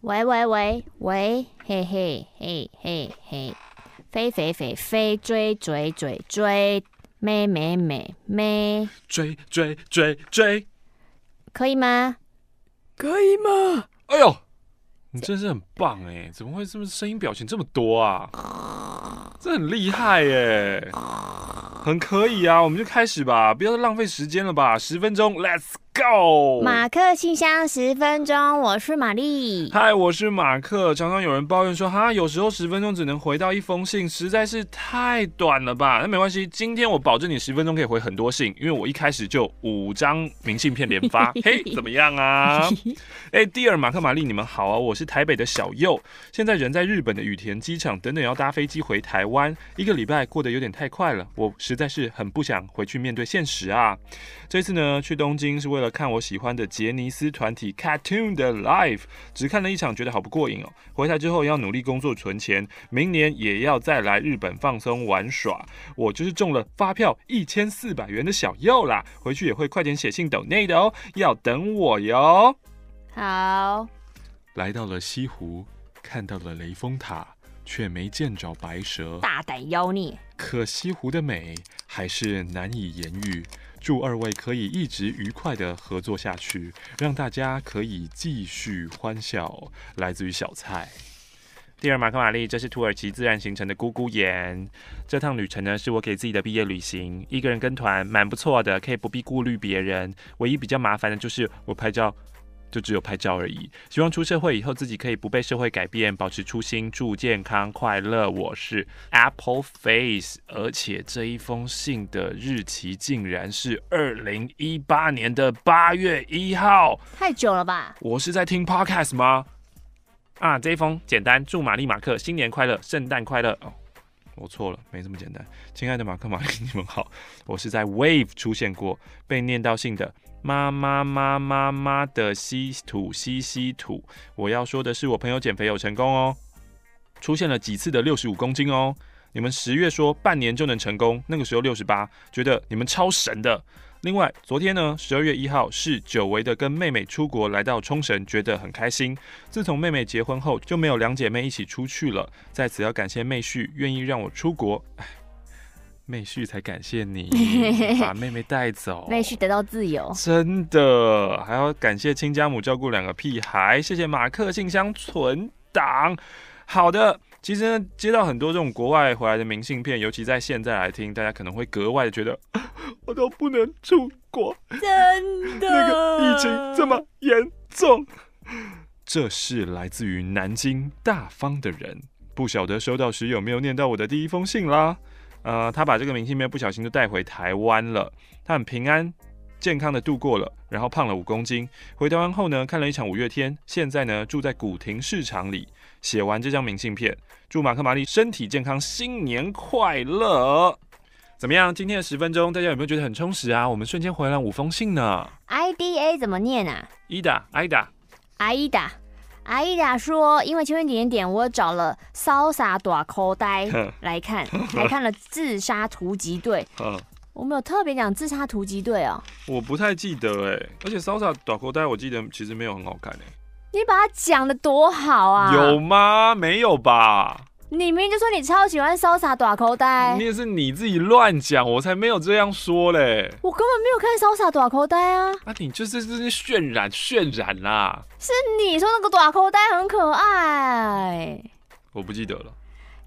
喂喂喂喂，嘿嘿嘿嘿嘿，飞飞飞飞，追追追追，妹妹妹妹，追追追追，可以吗？可以吗？哎呦，你真是很棒哎！怎么会这么声音表情这么多啊？这很厉害耶，很可以啊！我们就开始吧，不要再浪费时间了吧，十分钟，Let's。Go！马克信箱十分钟，我是玛丽。嗨，我是马克。常常有人抱怨说，哈，有时候十分钟只能回到一封信，实在是太短了吧？那没关系，今天我保证你十分钟可以回很多信，因为我一开始就五张明信片连发。嘿，怎么样啊？哎，Dear 马克、玛丽，你们好啊！我是台北的小右，现在人在日本的羽田机场，等等要搭飞机回台湾。一个礼拜过得有点太快了，我实在是很不想回去面对现实啊。这次呢，去东京是为了。看我喜欢的杰尼斯团体 Cartoon 的 Live，只看了一场，觉得好不过瘾哦。回台之后要努力工作存钱，明年也要再来日本放松玩耍。我就是中了发票一千四百元的小右啦，回去也会快点写信 donate 的哦，要等我哟。好，来到了西湖，看到了雷峰塔，却没见着白蛇，大胆妖孽！可西湖的美还是难以言喻。祝二位可以一直愉快的合作下去，让大家可以继续欢笑。来自于小蔡。第二，马克玛丽，这是土耳其自然形成的姑姑岩。这趟旅程呢，是我给自己的毕业旅行，一个人跟团，蛮不错的，可以不必顾虑别人。唯一比较麻烦的就是我拍照。就只有拍照而已。希望出社会以后自己可以不被社会改变，保持初心，祝健康快乐。我是 Apple Face，而且这一封信的日期竟然是二零一八年的八月一号，太久了吧？我是在听 Podcast 吗？啊，这一封简单，祝玛丽马克新年快乐，圣诞快乐。哦，我错了，没这么简单。亲爱的马克玛丽，你们好，我是在 Wave 出现过，被念到信的。妈妈妈妈妈的稀土稀稀土，我要说的是，我朋友减肥有成功哦，出现了几次的六十五公斤哦。你们十月说半年就能成功，那个时候六十八，觉得你们超神的。另外，昨天呢，十二月一号是久违的跟妹妹出国来到冲绳，觉得很开心。自从妹妹结婚后，就没有两姐妹一起出去了。在此要感谢妹婿愿意让我出国。妹婿才感谢你 把妹妹带走，妹婿得到自由，真的还要感谢亲家母照顾两个屁孩，谢谢马克信箱存档。好的，其实呢，接到很多这种国外回来的明信片，尤其在现在来听，大家可能会格外的觉得，我都不能出国，真的，那个 疫情这么严重。这是来自于南京大方的人，不晓得收到时有没有念到我的第一封信啦。呃，他把这个明信片不小心就带回台湾了。他很平安、健康的度过了，然后胖了五公斤。回台湾后呢，看了一场五月天，现在呢住在古亭市场里。写完这张明信片，祝马克玛丽身体健康，新年快乐。怎么样？今天的十分钟，大家有没有觉得很充实啊？我们瞬间回了五封信呢。I D A 怎么念啊？Ida，Ida，Ida。阿依达说：“因为前面点点，我找了骚洒短口袋 来看，还看了自杀突击队。我们有特别讲自杀突击队哦，我不太记得哎，而且骚洒短口袋我记得其实没有很好看哎。你把它讲得多好啊？有吗？没有吧？”你明明就说你超喜欢潇洒短口袋，你也是你自己乱讲，我才没有这样说嘞。我根本没有看潇洒短口袋啊！啊，你就是这是渲染渲染啦。是你说那个短口袋很可爱，我不记得了。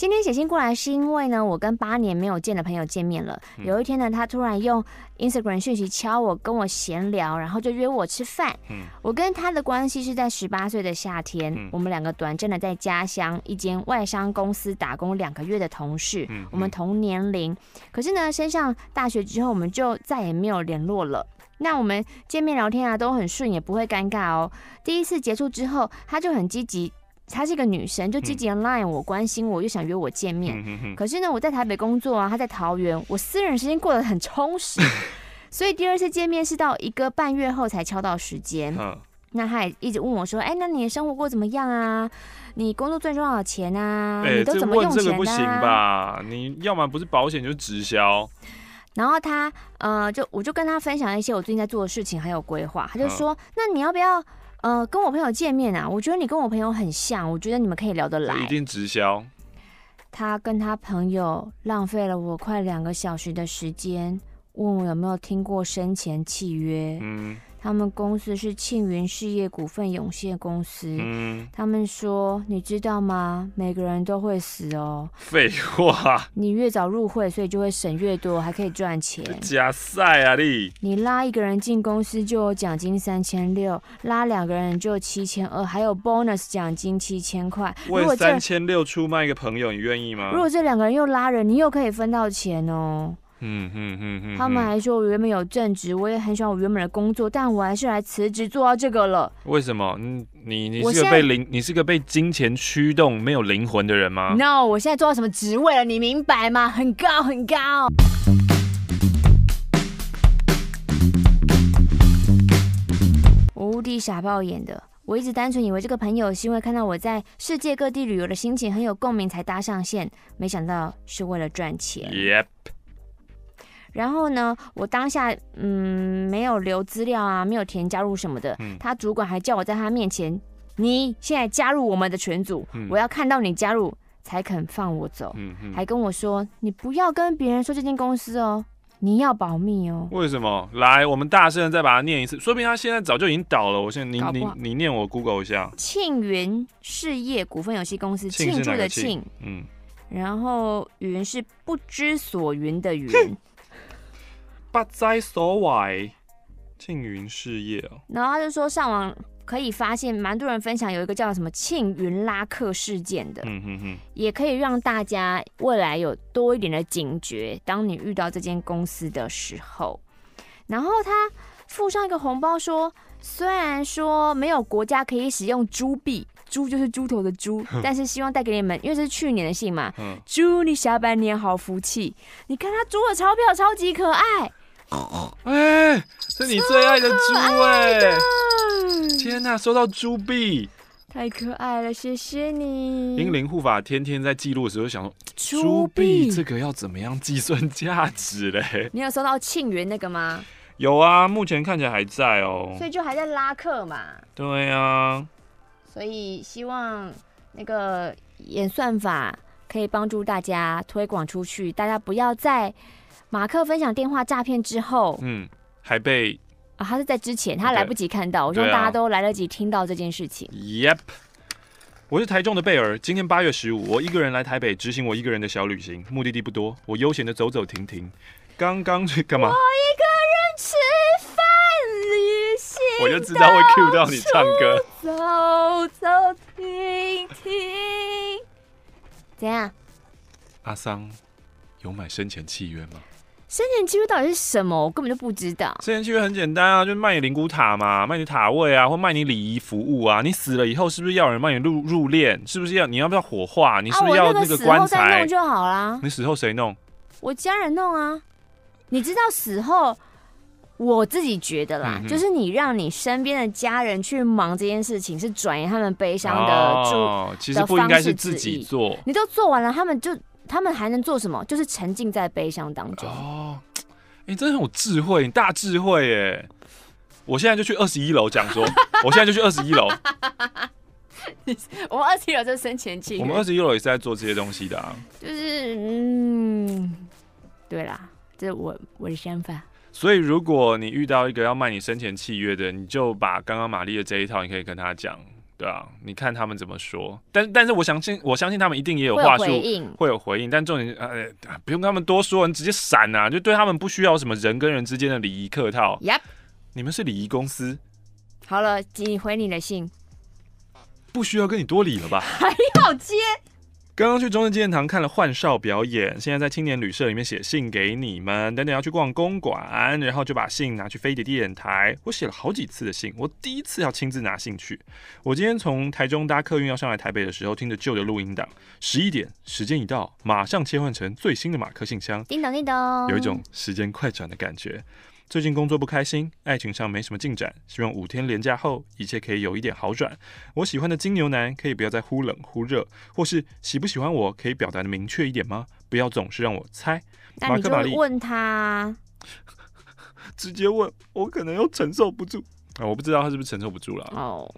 今天写信过来是因为呢，我跟八年没有见的朋友见面了。嗯、有一天呢，他突然用 Instagram 讯息敲我，跟我闲聊，然后就约我吃饭。嗯，我跟他的关系是在十八岁的夏天，嗯、我们两个短暂的在家乡一间外商公司打工两个月的同事。嗯，我们同年龄，可是呢，升上大学之后，我们就再也没有联络了。那我们见面聊天啊，都很顺，也不会尴尬哦。第一次结束之后，他就很积极。她是一个女生，就积极 line 我，关心我，又想约我见面。嗯、可是呢，我在台北工作啊，她在桃园，我私人时间过得很充实，所以第二次见面是到一个半月后才敲到时间。嗯、那她也一直问我说：“哎、欸，那你的生活过怎么样啊？你工作赚多少钱啊？欸、你都怎么用钱的、啊？”这个不行吧？你要么不是保险就是直销。然后他呃，就我就跟他分享一些我最近在做的事情还有规划，他就说，那你要不要呃跟我朋友见面啊？我觉得你跟我朋友很像，我觉得你们可以聊得来。一定直销。他跟他朋友浪费了我快两个小时的时间，问我有没有听过生前契约。嗯。他们公司是庆云事业股份有限公司。嗯，他们说，你知道吗？每个人都会死哦。废话。你越早入会，所以就会省越多，还可以赚钱。假赛啊你！你拉一个人进公司就有奖金三千六，拉两个人就七千二，还有 bonus 奖金七千块。为三千六出卖一个朋友，你愿意吗？如果这两个人又拉人，你又可以分到钱哦。嗯嗯嗯嗯，他们还说我原本有正职，我也很喜欢我原本的工作，但我还是来辞职做到这个了。为什么？你你你是个被灵，你是个被金钱驱动、没有灵魂的人吗？No，我现在做到什么职位了？你明白吗？很高很高。我无敌傻爆眼的，我一直单纯以为这个朋友是因为看到我在世界各地旅游的心情很有共鸣才搭上线，没想到是为了赚钱。Yep。然后呢，我当下嗯没有留资料啊，没有填加入什么的。嗯、他主管还叫我在他面前，你现在加入我们的群组，嗯、我要看到你加入才肯放我走。还跟我说，你不要跟别人说这间公司哦，你要保密哦。为什么？来，我们大声的再把它念一次，说不定他现在早就已经倒了。我现在你你你念我 Google 一下，庆云事业股份有限公司，庆祝的庆，嗯，然后云是不知所云的云。不知所谓，庆云事业哦。然后他就说，上网可以发现蛮多人分享有一个叫什么庆云拉客事件的，嗯哼哼，也可以让大家未来有多一点的警觉。当你遇到这间公司的时候，然后他附上一个红包说，虽然说没有国家可以使用猪币，猪就是猪头的猪，但是希望带给你们，因为这是去年的信嘛，祝你下半年好福气。你看他猪的钞票超级可爱。哎、欸，是你最爱的猪哎、欸！天哪，收到猪币，太可爱了，谢谢你。英灵护法天天在记录的时候想说，猪币这个要怎么样计算价值嘞？你有收到庆元那个吗？有啊，目前看起来还在哦、喔，所以就还在拉客嘛。对啊，所以希望那个演算法可以帮助大家推广出去，大家不要再。马克分享电话诈骗之后，嗯，还被啊，他是在之前，他来不及看到，我希望大家都来得及听到这件事情。Yep，我是台中的贝尔，今天八月十五，我一个人来台北执行我一个人的小旅行，目的地不多，我悠闲的走走停停。刚刚去干嘛？我一个人吃饭旅行，我就知道会 cue 到你唱歌。走走停停，怎样？阿桑有买生前契约吗？生前契约到底是什么？我根本就不知道。生前契约很简单啊，就是卖你灵骨塔嘛，卖你塔位啊，或卖你礼仪服务啊。你死了以后，是不是要有人帮你入入殓？是不是要你要不要火化？你是不是要那个棺材？啊、那个弄就好啦。你死后谁弄？我家人弄啊。你知道死后，我自己觉得啦，嗯、就是你让你身边的家人去忙这件事情，是转移他们悲伤的其实不应该是自己做。你都做完了，他们就。他们还能做什么？就是沉浸在悲伤当中。哦，你、欸、真的很有智慧，你大智慧耶！我现在就去二十一楼讲说，我现在就去二十一楼。我们二十一楼就是生前契约。我们二十一楼也是在做这些东西的啊。就是嗯，对啦，这是我我的想法。所以，如果你遇到一个要卖你生前契约的，你就把刚刚玛丽的这一套，你可以跟他讲。对啊，你看他们怎么说，但但是我相信，我相信他们一定也有话术，会有回应。但重点，呃，不用跟他们多说，你直接闪啊，就对他们不需要什么人跟人之间的礼仪客套。Yep，你们是礼仪公司。好了，你回你的信，不需要跟你多礼了吧？还要接。刚刚去中正纪念堂看了换少表演，现在在青年旅社里面写信给你们。等等要去逛公馆，然后就把信拿去飞碟电台。我写了好几次的信，我第一次要亲自拿信去。我今天从台中搭客运要上来台北的时候，听着旧的录音档，十一点，时间一到，马上切换成最新的马克信箱。叮咚叮咚，有一种时间快转的感觉。最近工作不开心，爱情上没什么进展，希望五天连假后一切可以有一点好转。我喜欢的金牛男可以不要再忽冷忽热，或是喜不喜欢我可以表达的明确一点吗？不要总是让我猜。那你就问他，直接问我可能又承受不住啊！我不知道他是不是承受不住了。哦，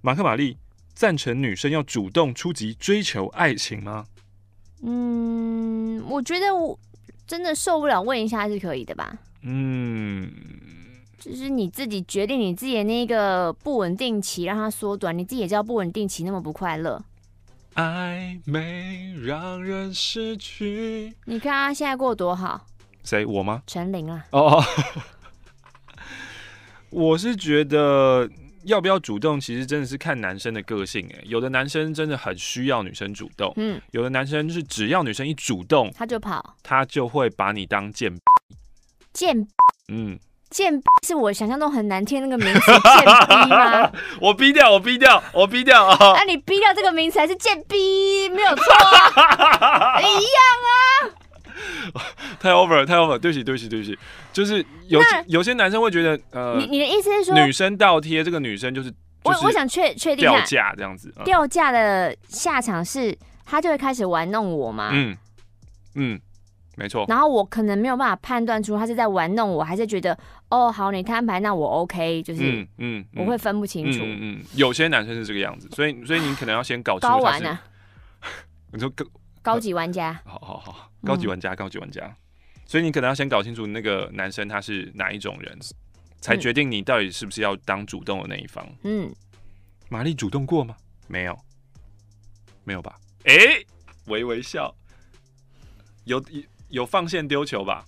马克玛丽赞成女生要主动出击追求爱情吗？嗯，我觉得我真的受不了，问一下是可以的吧。嗯，就是你自己决定你自己的那个不稳定期，让它缩短。你自己也知道不稳定期那么不快乐。暧昧让人失去。你看他现在过得多好。谁？我吗？陈琳啊。哦哦。我是觉得要不要主动，其实真的是看男生的个性。哎，有的男生真的很需要女生主动。嗯。有的男生就是只要女生一主动，他就跑，他就会把你当贱。贱，嗯，贱是我想象中很难听那个名词，贱逼吗？我逼掉，我逼掉，我逼掉啊！那你逼掉这个名词还是贱逼，没有错啊，一样啊。太 over，太 over，对不起，对不起，对不起。就是有有些男生会觉得，呃，你你的意思是说，女生倒贴这个女生就是，我我想确确定掉价这样子，掉价的下场是他就会开始玩弄我吗？嗯嗯。没错，然后我可能没有办法判断出他是在玩弄我，还是觉得哦好，你摊牌，那我 OK，就是嗯嗯，我会分不清楚。嗯，嗯，嗯，有些男生是这个样子，所以所以你可能要先搞清楚。高玩啊！你说高高级玩家？好好好，高级玩家，高级玩家。所以你可能要先搞清楚那个男生他是哪一种人，才决定你到底是不是要当主动的那一方。嗯，玛丽主动过吗？没有，没有吧？哎，微微笑，有。有放线丢球吧？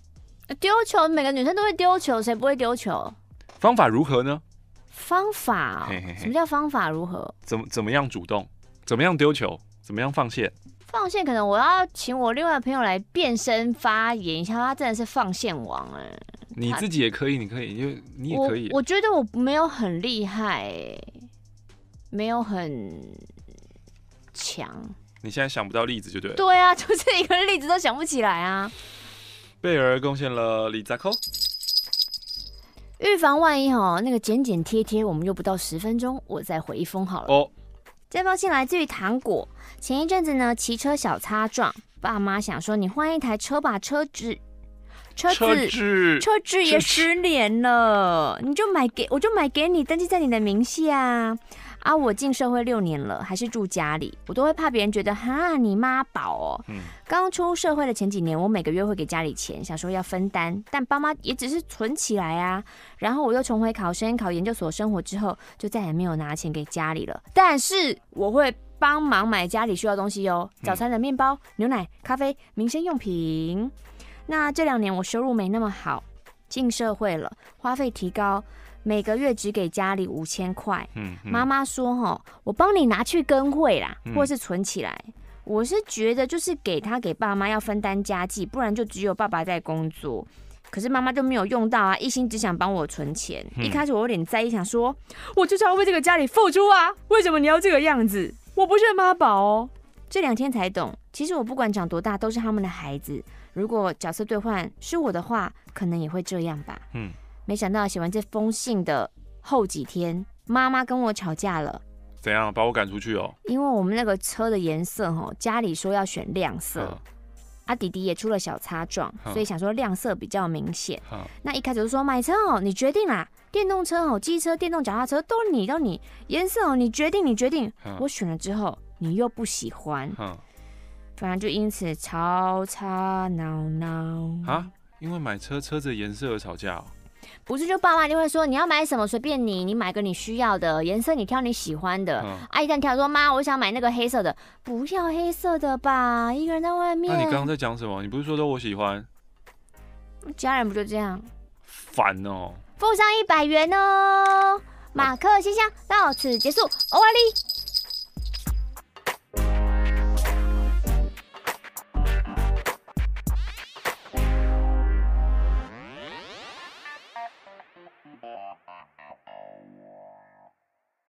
丢球，每个女生都会丢球，谁不会丢球？方法如何呢？方法、喔嘿嘿嘿，什么叫方法如何？怎么怎么样主动？怎么样丢球？怎么样放线？放线可能我要请我另外的朋友来变身发言一下，他真的是放线王哎、欸。你自己也可以，你可以，因为你也可以。我，我觉得我没有很厉害、欸，没有很强。你现在想不到例子就对了。对啊，就是一个例子都想不起来啊。贝尔贡献了李扎扣。预防万一哦，那个剪剪贴贴，我们又不到十分钟，我再回一封好了。哦。这封信来自于糖果。前一阵子呢，骑车小擦撞，爸妈想说你换一台车吧，车子车子车子，车子也失联了，你就买给我就买给你，登记在你的名下。啊，我进社会六年了，还是住家里，我都会怕别人觉得哈你妈宝哦。嗯，刚出社会的前几年，我每个月会给家里钱，想说要分担，但爸妈也只是存起来啊。然后我又重回考生、考研究所生活之后，就再也没有拿钱给家里了。但是我会帮忙买家里需要东西哦，早餐的面包、牛奶、咖啡、民生用品。那这两年我收入没那么好，进社会了，花费提高。每个月只给家里五千块，嗯，妈妈说哈，我帮你拿去跟会啦，或是存起来。我是觉得就是给他给爸妈要分担家计，不然就只有爸爸在工作，可是妈妈就没有用到啊，一心只想帮我存钱。一开始我有点在意，想说我就是要为这个家里付出啊，为什么你要这个样子？我不是妈宝哦。这两天才懂，其实我不管长多大都是他们的孩子，如果角色兑换是我的话，可能也会这样吧。嗯。没想到写完这封信的后几天，妈妈跟我吵架了。怎样把我赶出去哦？因为我们那个车的颜色，家里说要选亮色，啊，弟弟也出了小擦撞，所以想说亮色比较明显。那一开始就说买车哦，你决定啦，电动车哦，机车、电动脚踏车都你都你，颜色哦，你决定，你决定。我选了之后，你又不喜欢，反正就因此吵吵闹闹啊。因为买车车子颜色而吵架哦。不是，就爸妈就会说你要买什么随便你，你买个你需要的颜色，你挑你喜欢的。嗯、阿姨在挑说妈，我想买那个黑色的，不要黑色的吧，一个人在外面。那你刚刚在讲什么？你不是说都我喜欢？家人不就这样？烦哦！附上一百元哦，马克信箱到此结束，欧瓦利。Uh-huh.